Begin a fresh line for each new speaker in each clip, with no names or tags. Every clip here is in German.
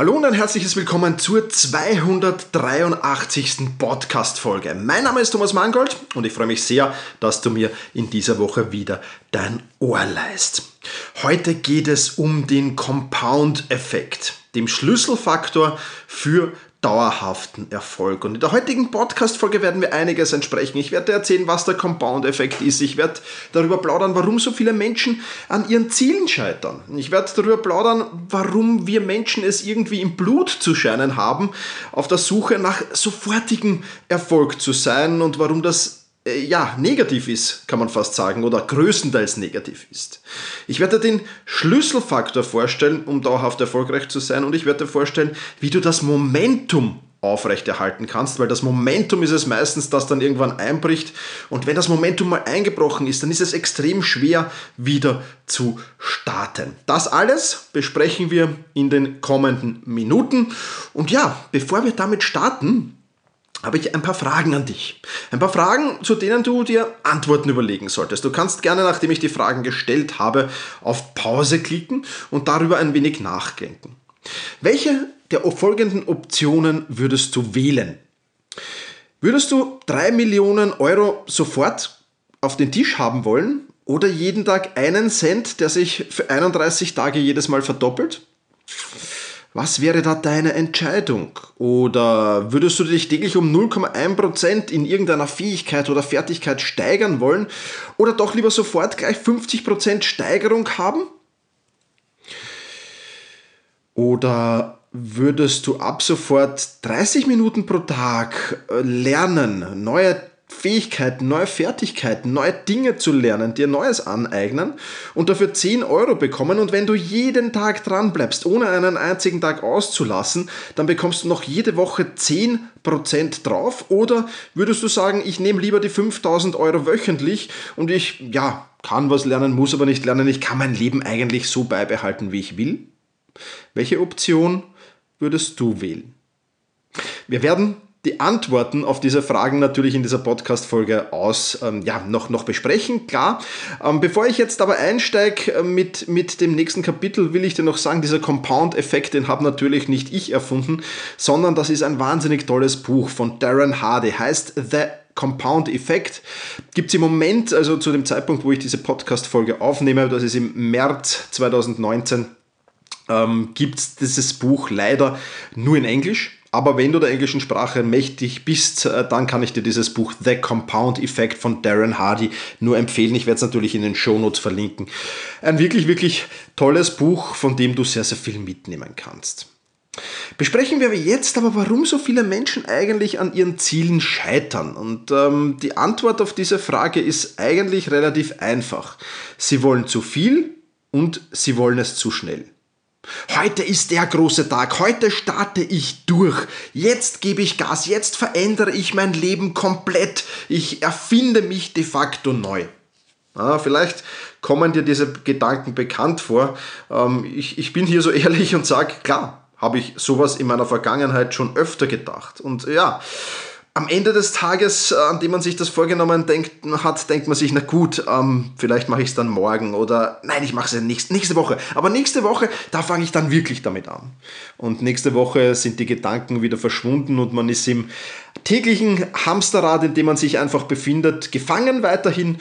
Hallo und ein herzliches Willkommen zur 283. Podcast-Folge. Mein Name ist Thomas Mangold und ich freue mich sehr, dass du mir in dieser Woche wieder dein Ohr leist. Heute geht es um den Compound-Effekt, dem Schlüsselfaktor für dauerhaften Erfolg. Und in der heutigen Podcast-Folge werden wir einiges entsprechen. Ich werde erzählen, was der Compound-Effekt ist. Ich werde darüber plaudern, warum so viele Menschen an ihren Zielen scheitern. Ich werde darüber plaudern, warum wir Menschen es irgendwie im Blut zu scheinen haben, auf der Suche nach sofortigem Erfolg zu sein und warum das ja, negativ ist, kann man fast sagen, oder größtenteils negativ ist. Ich werde den Schlüsselfaktor vorstellen, um dauerhaft erfolgreich zu sein, und ich werde vorstellen, wie du das Momentum aufrechterhalten kannst, weil das Momentum ist es meistens, das dann irgendwann einbricht. Und wenn das Momentum mal eingebrochen ist, dann ist es extrem schwer wieder zu starten. Das alles besprechen wir in den kommenden Minuten. Und ja, bevor wir damit starten, habe ich ein paar Fragen an dich. Ein paar Fragen, zu denen du dir Antworten überlegen solltest. Du kannst gerne, nachdem ich die Fragen gestellt habe, auf Pause klicken und darüber ein wenig nachdenken. Welche der folgenden Optionen würdest du wählen? Würdest du 3 Millionen Euro sofort auf den Tisch haben wollen oder jeden Tag einen Cent, der sich für 31 Tage jedes Mal verdoppelt? Was wäre da deine Entscheidung? Oder würdest du dich täglich um 0,1% in irgendeiner Fähigkeit oder Fertigkeit steigern wollen? Oder doch lieber sofort gleich 50% Steigerung haben? Oder würdest du ab sofort 30 Minuten pro Tag äh, lernen, neue Fähigkeiten, neue Fertigkeiten, neue Dinge zu lernen, dir Neues aneignen und dafür 10 Euro bekommen. Und wenn du jeden Tag dran bleibst, ohne einen einzigen Tag auszulassen, dann bekommst du noch jede Woche 10% drauf. Oder würdest du sagen, ich nehme lieber die 5000 Euro wöchentlich und ich, ja, kann was lernen, muss aber nicht lernen. Ich kann mein Leben eigentlich so beibehalten, wie ich will. Welche Option würdest du wählen? Wir werden die Antworten auf diese Fragen natürlich in dieser Podcast-Folge aus ähm, ja, noch, noch besprechen, klar. Ähm, bevor ich jetzt aber einsteige äh, mit, mit dem nächsten Kapitel, will ich dir noch sagen, dieser Compound-Effekt, den habe natürlich nicht ich erfunden, sondern das ist ein wahnsinnig tolles Buch von Darren Hardy, heißt The Compound Effekt. Gibt es im Moment, also zu dem Zeitpunkt, wo ich diese Podcast-Folge aufnehme, das ist im März 2019, ähm, gibt es dieses Buch leider nur in Englisch. Aber wenn du der englischen Sprache mächtig bist, äh, dann kann ich dir dieses Buch The Compound Effect von Darren Hardy nur empfehlen. Ich werde es natürlich in den Shownotes verlinken. Ein wirklich, wirklich tolles Buch, von dem du sehr, sehr viel mitnehmen kannst. Besprechen wir jetzt aber, warum so viele Menschen eigentlich an ihren Zielen scheitern. Und ähm, die Antwort auf diese Frage ist eigentlich relativ einfach. Sie wollen zu viel und sie wollen es zu schnell. Heute ist der große Tag, heute starte ich durch, jetzt gebe ich Gas, jetzt verändere ich mein Leben komplett, ich erfinde mich de facto neu. Ja, vielleicht kommen dir diese Gedanken bekannt vor. Ähm, ich, ich bin hier so ehrlich und sage, klar, habe ich sowas in meiner Vergangenheit schon öfter gedacht. Und ja, am Ende des Tages, äh, an dem man sich das vorgenommen denkt, hat, denkt man sich, na gut, ähm, vielleicht mache ich es dann morgen oder nein, ich mache es ja nächste, nächste Woche. Aber nächste Woche, da fange ich dann wirklich damit an. Und nächste Woche sind die Gedanken wieder verschwunden und man ist im täglichen Hamsterrad, in dem man sich einfach befindet, gefangen weiterhin.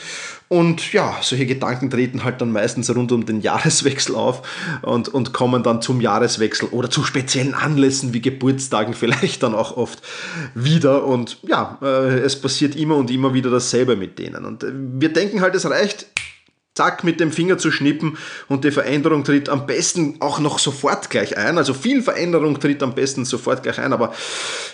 Und ja, solche Gedanken treten halt dann meistens rund um den Jahreswechsel auf und, und kommen dann zum Jahreswechsel oder zu speziellen Anlässen wie Geburtstagen vielleicht dann auch oft wieder. Und ja, äh, es passiert immer und immer wieder dasselbe mit denen. Und äh, wir denken halt, es reicht zack mit dem Finger zu schnippen und die Veränderung tritt am besten auch noch sofort gleich ein. Also viel Veränderung tritt am besten sofort gleich ein, aber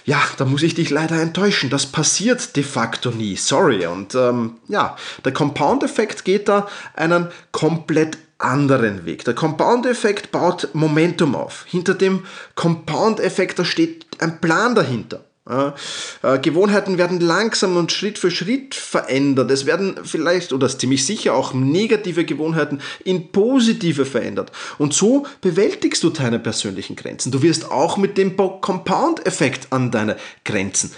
ja, da muss ich dich leider enttäuschen. Das passiert de facto nie. Sorry. Und ähm, ja, der Compound-Effekt geht da einen komplett anderen Weg. Der Compound-Effekt baut Momentum auf. Hinter dem Compound-Effekt, da steht ein Plan dahinter. Äh, Gewohnheiten werden langsam und Schritt für Schritt verändert. Es werden vielleicht oder ziemlich sicher auch negative Gewohnheiten in positive verändert. Und so bewältigst du deine persönlichen Grenzen. Du wirst auch mit dem Compound-Effekt an deine Grenzen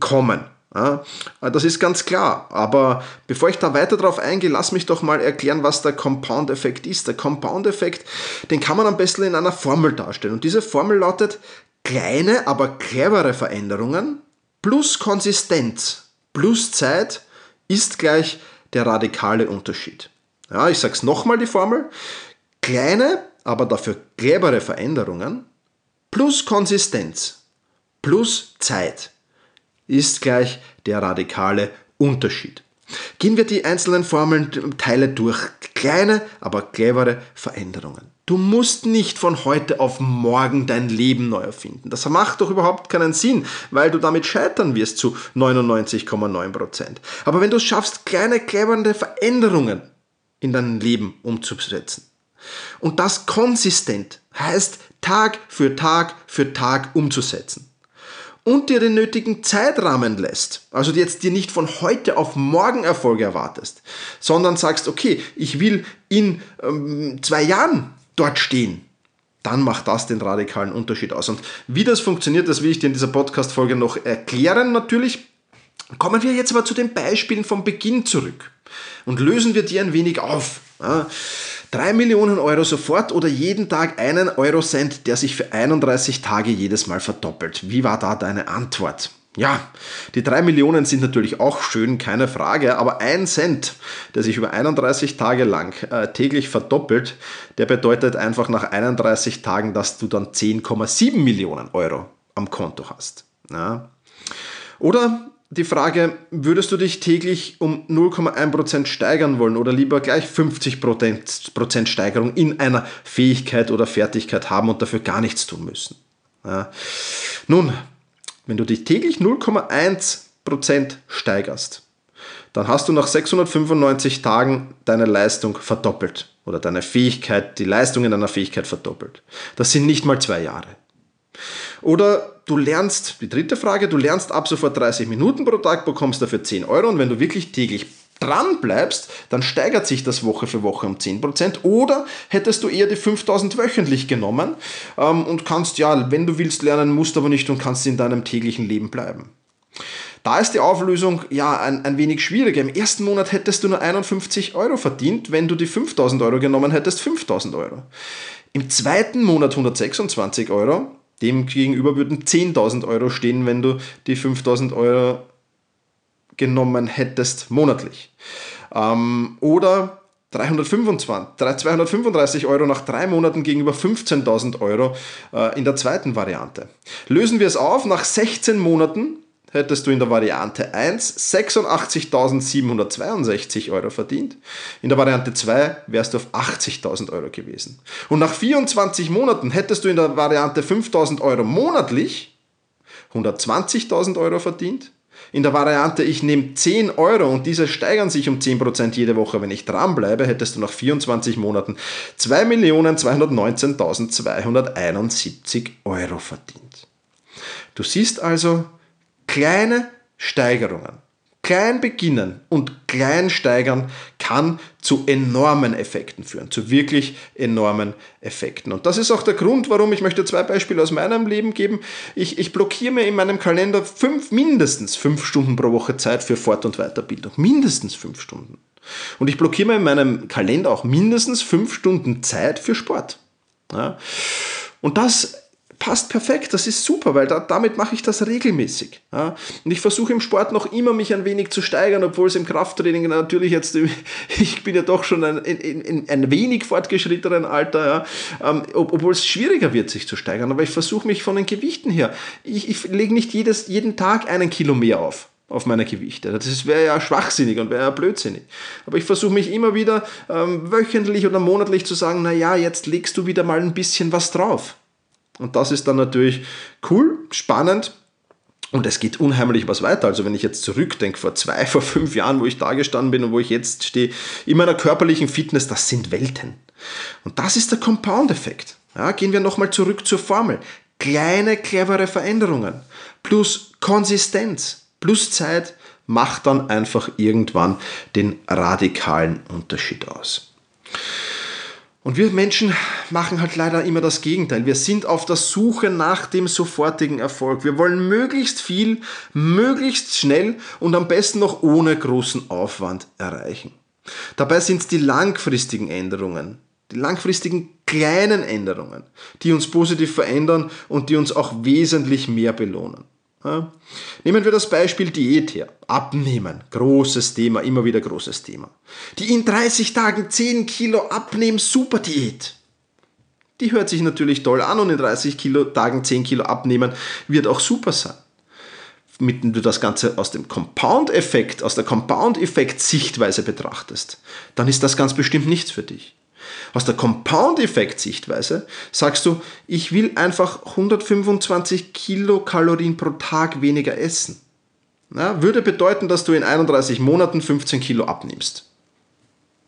kommen. Ja, das ist ganz klar. Aber bevor ich da weiter drauf eingehe, lass mich doch mal erklären, was der Compound-Effekt ist. Der Compound-Effekt, den kann man am besten in einer Formel darstellen. Und diese Formel lautet kleine, aber clevere Veränderungen plus Konsistenz plus Zeit ist gleich der radikale Unterschied. Ja, ich sage es nochmal die Formel. Kleine, aber dafür clevere Veränderungen plus Konsistenz plus Zeit ist gleich der radikale Unterschied. Gehen wir die einzelnen Formelteile durch. Kleine, aber clevere Veränderungen. Du musst nicht von heute auf morgen dein Leben neu erfinden. Das macht doch überhaupt keinen Sinn, weil du damit scheitern wirst zu 99,9%. Aber wenn du es schaffst, kleine, clevere Veränderungen in dein Leben umzusetzen und das konsistent heißt Tag für Tag für Tag umzusetzen, und dir den nötigen Zeitrahmen lässt, also jetzt dir nicht von heute auf morgen Erfolge erwartest, sondern sagst, okay, ich will in ähm, zwei Jahren dort stehen, dann macht das den radikalen Unterschied aus. Und wie das funktioniert, das will ich dir in dieser Podcast-Folge noch erklären natürlich. Kommen wir jetzt aber zu den Beispielen vom Beginn zurück und lösen wir die ein wenig auf. Ja. 3 Millionen Euro sofort oder jeden Tag einen Eurocent, der sich für 31 Tage jedes Mal verdoppelt. Wie war da deine Antwort? Ja, die 3 Millionen sind natürlich auch schön, keine Frage, aber ein Cent, der sich über 31 Tage lang äh, täglich verdoppelt, der bedeutet einfach nach 31 Tagen, dass du dann 10,7 Millionen Euro am Konto hast. Ja. Oder die Frage, würdest du dich täglich um 0,1% steigern wollen oder lieber gleich 50% Steigerung in einer Fähigkeit oder Fertigkeit haben und dafür gar nichts tun müssen? Ja. Nun, wenn du dich täglich 0,1% steigerst, dann hast du nach 695 Tagen deine Leistung verdoppelt oder deine Fähigkeit, die Leistung in deiner Fähigkeit verdoppelt. Das sind nicht mal zwei Jahre. Oder du lernst, die dritte Frage, du lernst ab sofort 30 Minuten pro Tag, bekommst dafür 10 Euro und wenn du wirklich täglich dran bleibst, dann steigert sich das Woche für Woche um 10%. Oder hättest du eher die 5000 wöchentlich genommen ähm, und kannst ja, wenn du willst, lernen, musst aber nicht und kannst in deinem täglichen Leben bleiben. Da ist die Auflösung ja ein, ein wenig schwieriger. Im ersten Monat hättest du nur 51 Euro verdient, wenn du die 5000 Euro genommen hättest, 5000 Euro. Im zweiten Monat 126 Euro, dem gegenüber würden 10.000 Euro stehen, wenn du die 5.000 Euro genommen hättest monatlich. Ähm, oder 325, 235 Euro nach drei Monaten gegenüber 15.000 Euro äh, in der zweiten Variante. Lösen wir es auf, nach 16 Monaten hättest du in der Variante 1 86.762 Euro verdient. In der Variante 2 wärst du auf 80.000 Euro gewesen. Und nach 24 Monaten hättest du in der Variante 5.000 Euro monatlich 120.000 Euro verdient. In der Variante, ich nehme 10 Euro und diese steigern sich um 10% jede Woche, wenn ich dranbleibe, hättest du nach 24 Monaten 2.219.271 Euro verdient. Du siehst also, Kleine Steigerungen, klein beginnen und klein steigern kann zu enormen Effekten führen, zu wirklich enormen Effekten. Und das ist auch der Grund, warum ich möchte zwei Beispiele aus meinem Leben geben. Ich, ich blockiere mir in meinem Kalender fünf, mindestens fünf Stunden pro Woche Zeit für Fort- und Weiterbildung. Mindestens fünf Stunden. Und ich blockiere mir in meinem Kalender auch mindestens fünf Stunden Zeit für Sport. Ja. Und das passt perfekt, das ist super, weil da, damit mache ich das regelmäßig. Ja. Und ich versuche im Sport noch immer mich ein wenig zu steigern, obwohl es im Krafttraining natürlich jetzt, ich bin ja doch schon ein, in, in ein wenig fortgeschrittenen Alter, ja, ähm, obwohl es schwieriger wird, sich zu steigern. Aber ich versuche mich von den Gewichten her, ich, ich lege nicht jedes, jeden Tag einen Kilo mehr auf auf meine Gewichte. Das wäre ja schwachsinnig und wäre ja blödsinnig. Aber ich versuche mich immer wieder ähm, wöchentlich oder monatlich zu sagen, naja, jetzt legst du wieder mal ein bisschen was drauf. Und das ist dann natürlich cool, spannend. Und es geht unheimlich was weiter. Also wenn ich jetzt zurückdenke, vor zwei, vor fünf Jahren, wo ich da gestanden bin und wo ich jetzt stehe, in meiner körperlichen Fitness, das sind Welten. Und das ist der Compound-Effekt. Ja, gehen wir nochmal zurück zur Formel. Kleine, clevere Veränderungen plus Konsistenz plus Zeit macht dann einfach irgendwann den radikalen Unterschied aus. Und wir Menschen machen halt leider immer das Gegenteil. Wir sind auf der Suche nach dem sofortigen Erfolg. Wir wollen möglichst viel, möglichst schnell und am besten noch ohne großen Aufwand erreichen. Dabei sind es die langfristigen Änderungen, die langfristigen kleinen Änderungen, die uns positiv verändern und die uns auch wesentlich mehr belohnen. Nehmen wir das Beispiel Diät her. Abnehmen. Großes Thema, immer wieder großes Thema. Die in 30 Tagen 10 Kilo abnehmen, super Diät. Die hört sich natürlich toll an und in 30 Kilo, Tagen 10 Kilo abnehmen wird auch super sein. Wenn du das Ganze aus dem Compound-Effekt, aus der Compound-Effekt-Sichtweise betrachtest, dann ist das ganz bestimmt nichts für dich. Aus der Compound-Effekt-Sichtweise sagst du, ich will einfach 125 Kilokalorien pro Tag weniger essen. Ja, würde bedeuten, dass du in 31 Monaten 15 Kilo abnimmst.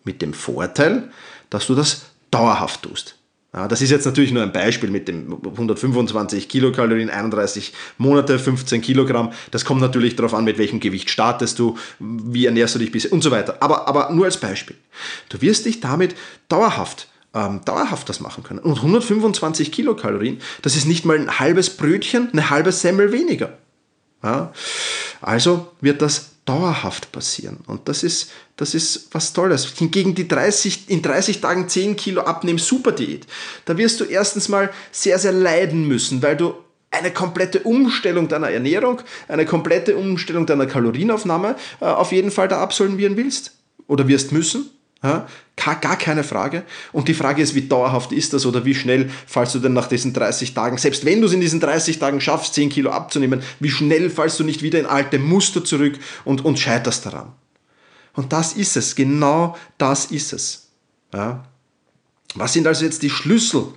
Mit dem Vorteil, dass du das dauerhaft tust. Ja, das ist jetzt natürlich nur ein Beispiel mit dem 125 Kilokalorien, 31 Monate, 15 Kilogramm. Das kommt natürlich darauf an, mit welchem Gewicht startest du, wie ernährst du dich bisher und so weiter. Aber, aber nur als Beispiel. Du wirst dich damit dauerhaft ähm, dauerhaft das machen können. Und 125 Kilokalorien, das ist nicht mal ein halbes Brötchen, eine halbe Semmel weniger. Ja? Also wird das dauerhaft passieren. Und das ist, das ist was Tolles. Hingegen die 30, in 30 Tagen 10 Kilo abnehmen, super Diät. Da wirst du erstens mal sehr, sehr leiden müssen, weil du eine komplette Umstellung deiner Ernährung, eine komplette Umstellung deiner Kalorienaufnahme äh, auf jeden Fall da absolvieren willst oder wirst müssen. Ja, gar keine Frage. Und die Frage ist, wie dauerhaft ist das oder wie schnell fallst du denn nach diesen 30 Tagen, selbst wenn du es in diesen 30 Tagen schaffst, 10 Kilo abzunehmen, wie schnell fallst du nicht wieder in alte Muster zurück und, und scheiterst daran? Und das ist es, genau das ist es. Ja. Was sind also jetzt die Schlüssel,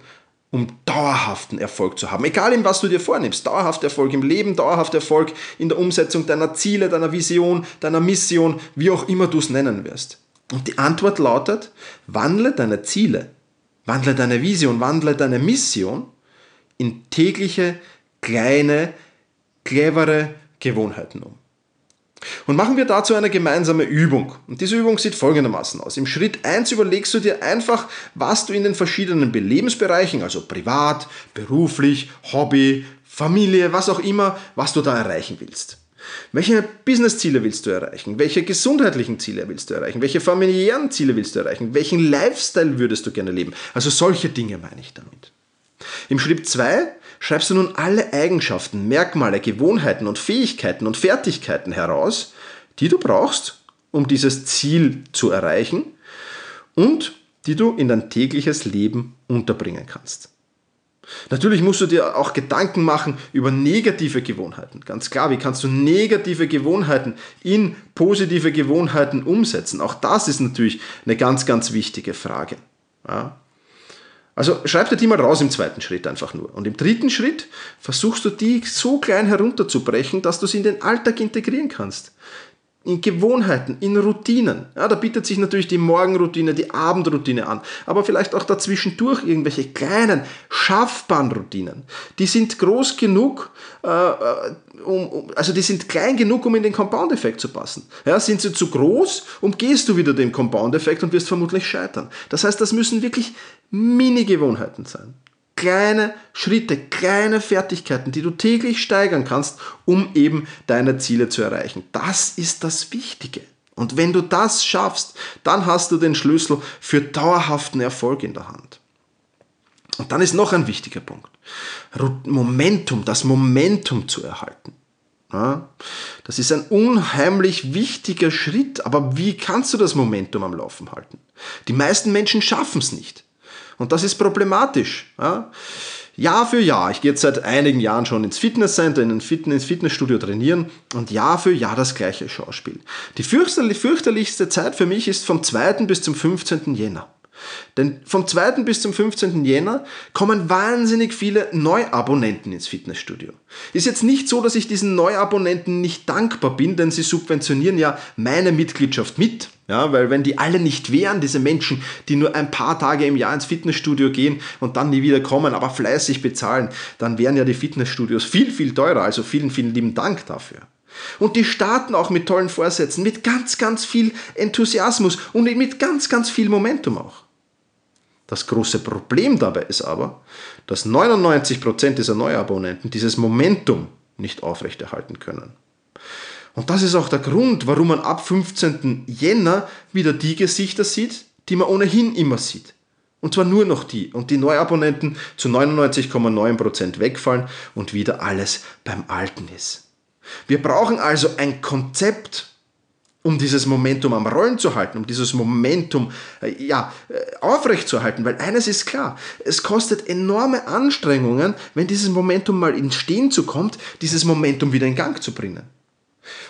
um dauerhaften Erfolg zu haben? Egal in was du dir vornimmst, dauerhafter Erfolg im Leben, dauerhafter Erfolg in der Umsetzung deiner Ziele, deiner Vision, deiner Mission, wie auch immer du es nennen wirst. Und die Antwort lautet, wandle deine Ziele, wandle deine Vision, wandle deine Mission in tägliche, kleine, clevere Gewohnheiten um. Und machen wir dazu eine gemeinsame Übung. Und diese Übung sieht folgendermaßen aus. Im Schritt 1 überlegst du dir einfach, was du in den verschiedenen Lebensbereichen, also privat, beruflich, Hobby, Familie, was auch immer, was du da erreichen willst. Welche Business-Ziele willst du erreichen? Welche gesundheitlichen Ziele willst du erreichen? Welche familiären Ziele willst du erreichen? Welchen Lifestyle würdest du gerne leben? Also solche Dinge meine ich damit. Im Schritt 2 schreibst du nun alle Eigenschaften, Merkmale, Gewohnheiten und Fähigkeiten und Fertigkeiten heraus, die du brauchst, um dieses Ziel zu erreichen und die du in dein tägliches Leben unterbringen kannst. Natürlich musst du dir auch Gedanken machen über negative Gewohnheiten. Ganz klar, wie kannst du negative Gewohnheiten in positive Gewohnheiten umsetzen? Auch das ist natürlich eine ganz, ganz wichtige Frage. Ja. Also schreib dir die mal raus im zweiten Schritt einfach nur. Und im dritten Schritt versuchst du die so klein herunterzubrechen, dass du sie in den Alltag integrieren kannst in Gewohnheiten, in Routinen. Ja, da bietet sich natürlich die Morgenroutine, die Abendroutine an, aber vielleicht auch dazwischendurch irgendwelche kleinen, schaffbaren Routinen. Die sind groß genug, äh, äh um, also die sind klein genug, um in den Compound-Effekt zu passen. Ja, sind sie zu groß, umgehst du wieder den Compound-Effekt und wirst vermutlich scheitern. Das heißt, das müssen wirklich Mini-Gewohnheiten sein kleine Schritte, kleine Fertigkeiten, die du täglich steigern kannst, um eben deine Ziele zu erreichen. Das ist das Wichtige. Und wenn du das schaffst, dann hast du den Schlüssel für dauerhaften Erfolg in der Hand. Und dann ist noch ein wichtiger Punkt. Momentum, das Momentum zu erhalten. Ja, das ist ein unheimlich wichtiger Schritt, aber wie kannst du das Momentum am Laufen halten? Die meisten Menschen schaffen es nicht. Und das ist problematisch. Ja? Jahr für Jahr, ich gehe jetzt seit einigen Jahren schon ins Fitnesscenter, in ein Fitness, Fitnessstudio trainieren und Jahr für Jahr das gleiche Schauspiel. Die fürchterlichste Zeit für mich ist vom 2. bis zum 15. Jänner. Denn vom 2. bis zum 15. Jänner kommen wahnsinnig viele Neuabonnenten ins Fitnessstudio. Ist jetzt nicht so, dass ich diesen Neuabonnenten nicht dankbar bin, denn sie subventionieren ja meine Mitgliedschaft mit. Ja, weil wenn die alle nicht wären, diese Menschen, die nur ein paar Tage im Jahr ins Fitnessstudio gehen und dann nie wieder kommen, aber fleißig bezahlen, dann wären ja die Fitnessstudios viel, viel teurer. Also vielen, vielen lieben Dank dafür. Und die starten auch mit tollen Vorsätzen, mit ganz, ganz viel Enthusiasmus und mit ganz, ganz viel Momentum auch. Das große Problem dabei ist aber, dass 99% dieser Neuabonnenten dieses Momentum nicht aufrechterhalten können. Und das ist auch der Grund, warum man ab 15. Jänner wieder die Gesichter sieht, die man ohnehin immer sieht. Und zwar nur noch die. Und die Neuabonnenten zu 99,9% wegfallen und wieder alles beim Alten ist. Wir brauchen also ein Konzept, um dieses Momentum am Rollen zu halten, um dieses Momentum äh, ja, äh, aufrechtzuerhalten. Weil eines ist klar, es kostet enorme Anstrengungen, wenn dieses Momentum mal ins Stehen zu kommt, dieses Momentum wieder in Gang zu bringen.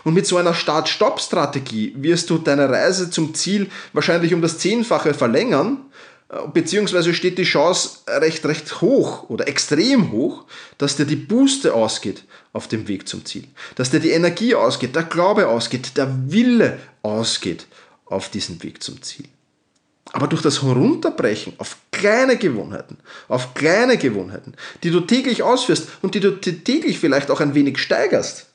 Und mit so einer Start-Stopp-Strategie wirst du deine Reise zum Ziel wahrscheinlich um das Zehnfache verlängern, äh, beziehungsweise steht die Chance recht, recht hoch oder extrem hoch, dass dir die Booste ausgeht auf dem Weg zum Ziel. Dass dir die Energie ausgeht, der Glaube ausgeht, der Wille ausgeht auf diesem Weg zum Ziel. Aber durch das Herunterbrechen auf kleine Gewohnheiten, auf kleine Gewohnheiten, die du täglich ausführst und die du täglich vielleicht auch ein wenig steigerst,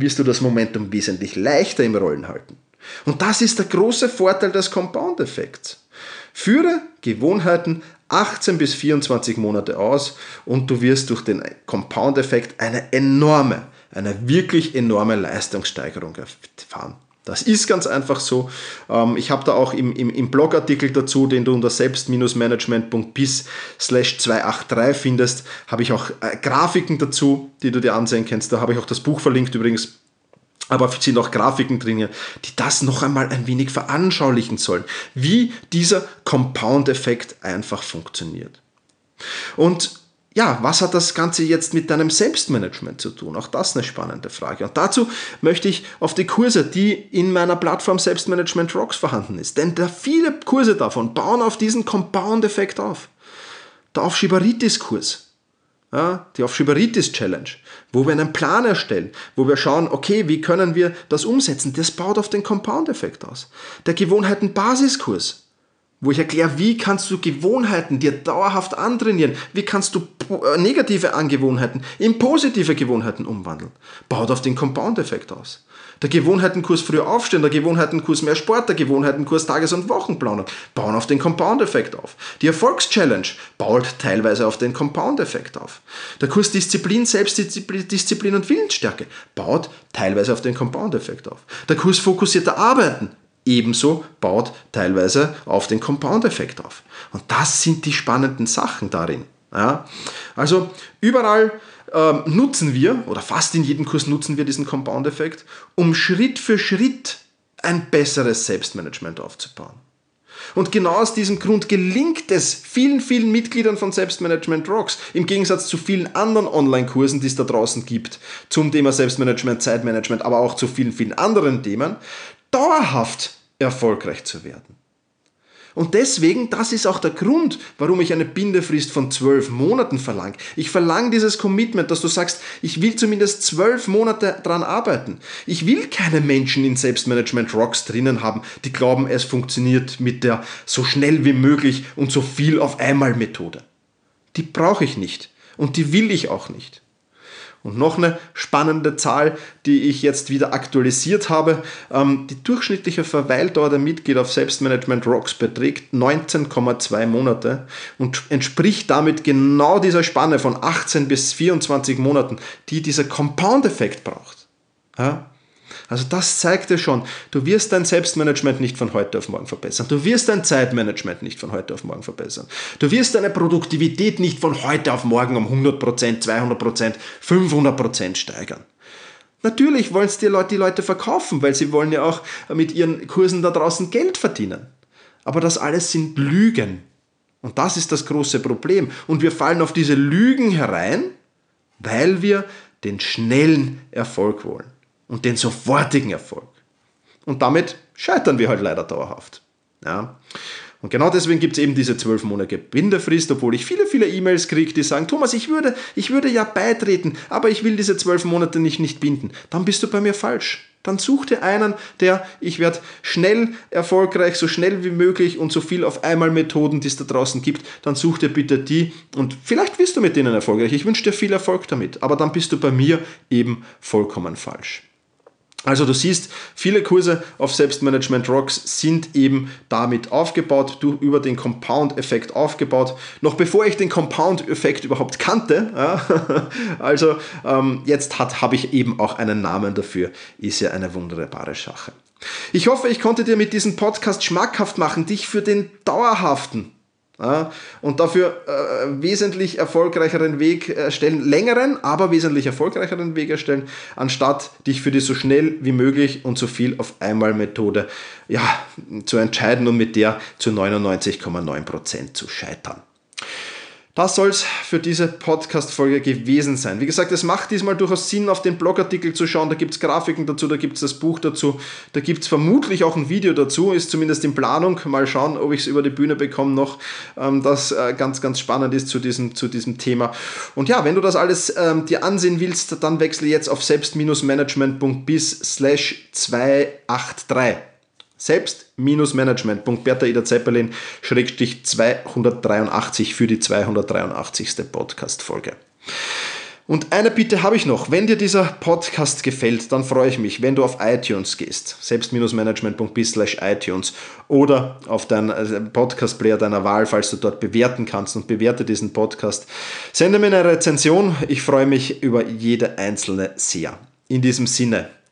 wirst du das Momentum wesentlich leichter im Rollen halten. Und das ist der große Vorteil des Compound-Effekts. Führe Gewohnheiten 18 bis 24 Monate aus und du wirst durch den Compound-Effekt eine enorme, eine wirklich enorme Leistungssteigerung erfahren. Das ist ganz einfach so. Ähm, ich habe da auch im, im, im Blogartikel dazu, den du unter selbst-management.bis slash 283 findest, habe ich auch äh, Grafiken dazu, die du dir ansehen kannst. Da habe ich auch das Buch verlinkt übrigens. Aber es sind auch Grafiken drin, die das noch einmal ein wenig veranschaulichen sollen, wie dieser Compound-Effekt einfach funktioniert. Und ja, was hat das Ganze jetzt mit deinem Selbstmanagement zu tun? Auch das eine spannende Frage. Und dazu möchte ich auf die Kurse, die in meiner Plattform Selbstmanagement Rocks vorhanden ist. Denn da viele Kurse davon bauen auf diesen Compound-Effekt auf. Der Aufschieberitis-Kurs, ja, die Aufschieberitis-Challenge, wo wir einen Plan erstellen, wo wir schauen, okay, wie können wir das umsetzen? Das baut auf den Compound-Effekt aus. Der Gewohnheiten-Basiskurs, wo ich erkläre, wie kannst du Gewohnheiten dir dauerhaft antrainieren, wie kannst du äh, negative Angewohnheiten in positive Gewohnheiten umwandeln. Baut auf den Compound-Effekt aus. Der Gewohnheitenkurs früher aufstehen, der Gewohnheitenkurs mehr Sport, der Gewohnheitenkurs Tages- und Wochenplanung bauen auf den Compound-Effekt auf. Die Erfolgschallenge baut teilweise auf den Compound-Effekt auf. Der Kurs Disziplin, Selbstdisziplin und Willensstärke baut teilweise auf den Compound-Effekt auf. Der Kurs fokussierter Arbeiten ebenso baut teilweise auf den Compound-Effekt auf. Und das sind die spannenden Sachen darin. Ja? Also überall ähm, nutzen wir, oder fast in jedem Kurs nutzen wir diesen Compound-Effekt, um Schritt für Schritt ein besseres Selbstmanagement aufzubauen. Und genau aus diesem Grund gelingt es vielen, vielen Mitgliedern von Selbstmanagement Rocks, im Gegensatz zu vielen anderen Online-Kursen, die es da draußen gibt, zum Thema Selbstmanagement, Zeitmanagement, aber auch zu vielen, vielen anderen Themen, dauerhaft erfolgreich zu werden. Und deswegen, das ist auch der Grund, warum ich eine Bindefrist von zwölf Monaten verlange. Ich verlange dieses Commitment, dass du sagst, ich will zumindest zwölf Monate dran arbeiten. Ich will keine Menschen in Selbstmanagement Rocks drinnen haben, die glauben, es funktioniert mit der so schnell wie möglich und so viel auf einmal Methode. Die brauche ich nicht und die will ich auch nicht. Und noch eine spannende Zahl, die ich jetzt wieder aktualisiert habe. Ähm, die durchschnittliche Verweildauer der Mitglieder auf Selbstmanagement Rocks beträgt 19,2 Monate und entspricht damit genau dieser Spanne von 18 bis 24 Monaten, die dieser Compound-Effekt braucht. Also das zeigt dir schon, du wirst dein Selbstmanagement nicht von heute auf morgen verbessern. Du wirst dein Zeitmanagement nicht von heute auf morgen verbessern. Du wirst deine Produktivität nicht von heute auf morgen um 100%, 200%, 500% steigern. Natürlich wollen es dir die Leute verkaufen, weil sie wollen ja auch mit ihren Kursen da draußen Geld verdienen. Aber das alles sind Lügen. Und das ist das große Problem. Und wir fallen auf diese Lügen herein, weil wir den schnellen Erfolg wollen und den sofortigen Erfolg. Und damit scheitern wir halt leider dauerhaft. Ja. Und genau deswegen gibt es eben diese zwölfmonatige Bindefrist, obwohl ich viele, viele E-Mails kriege, die sagen, Thomas, ich würde, ich würde ja beitreten, aber ich will diese zwölf Monate nicht, nicht binden. Dann bist du bei mir falsch. Dann such dir einen, der, ich werde schnell erfolgreich, so schnell wie möglich und so viel auf einmal Methoden, die es da draußen gibt, dann such dir bitte die und vielleicht wirst du mit denen erfolgreich. Ich wünsche dir viel Erfolg damit, aber dann bist du bei mir eben vollkommen falsch. Also du siehst, viele Kurse auf Selbstmanagement Rocks sind eben damit aufgebaut, du, über den Compound-Effekt aufgebaut. Noch bevor ich den Compound-Effekt überhaupt kannte, ja, also ähm, jetzt habe ich eben auch einen Namen dafür, ist ja eine wunderbare Sache. Ich hoffe, ich konnte dir mit diesem Podcast schmackhaft machen, dich für den dauerhaften und dafür äh, wesentlich erfolgreicheren Weg erstellen, längeren, aber wesentlich erfolgreicheren Weg erstellen, anstatt dich für die so schnell wie möglich und so viel auf einmal Methode ja, zu entscheiden und mit der zu 99,9% zu scheitern. Das soll es für diese Podcast-Folge gewesen sein. Wie gesagt, es macht diesmal durchaus Sinn, auf den Blogartikel zu schauen. Da gibt es Grafiken dazu, da gibt es das Buch dazu, da gibt es vermutlich auch ein Video dazu, ist zumindest in Planung. Mal schauen, ob ich es über die Bühne bekomme noch, ähm, das äh, ganz, ganz spannend ist zu diesem, zu diesem Thema. Und ja, wenn du das alles ähm, dir ansehen willst, dann wechsle jetzt auf selbst-management.bis slash 283 selbst-management.bertha Ida Zeppelin Schrägstrich 283 für die 283. Podcast-Folge. Und eine Bitte habe ich noch. Wenn dir dieser Podcast gefällt, dann freue ich mich, wenn du auf iTunes gehst. Selbst-management.bis iTunes oder auf deinen äh, Podcast-Player deiner Wahl, falls du dort bewerten kannst und bewerte diesen Podcast. Sende mir eine Rezension. Ich freue mich über jede einzelne sehr. In diesem Sinne,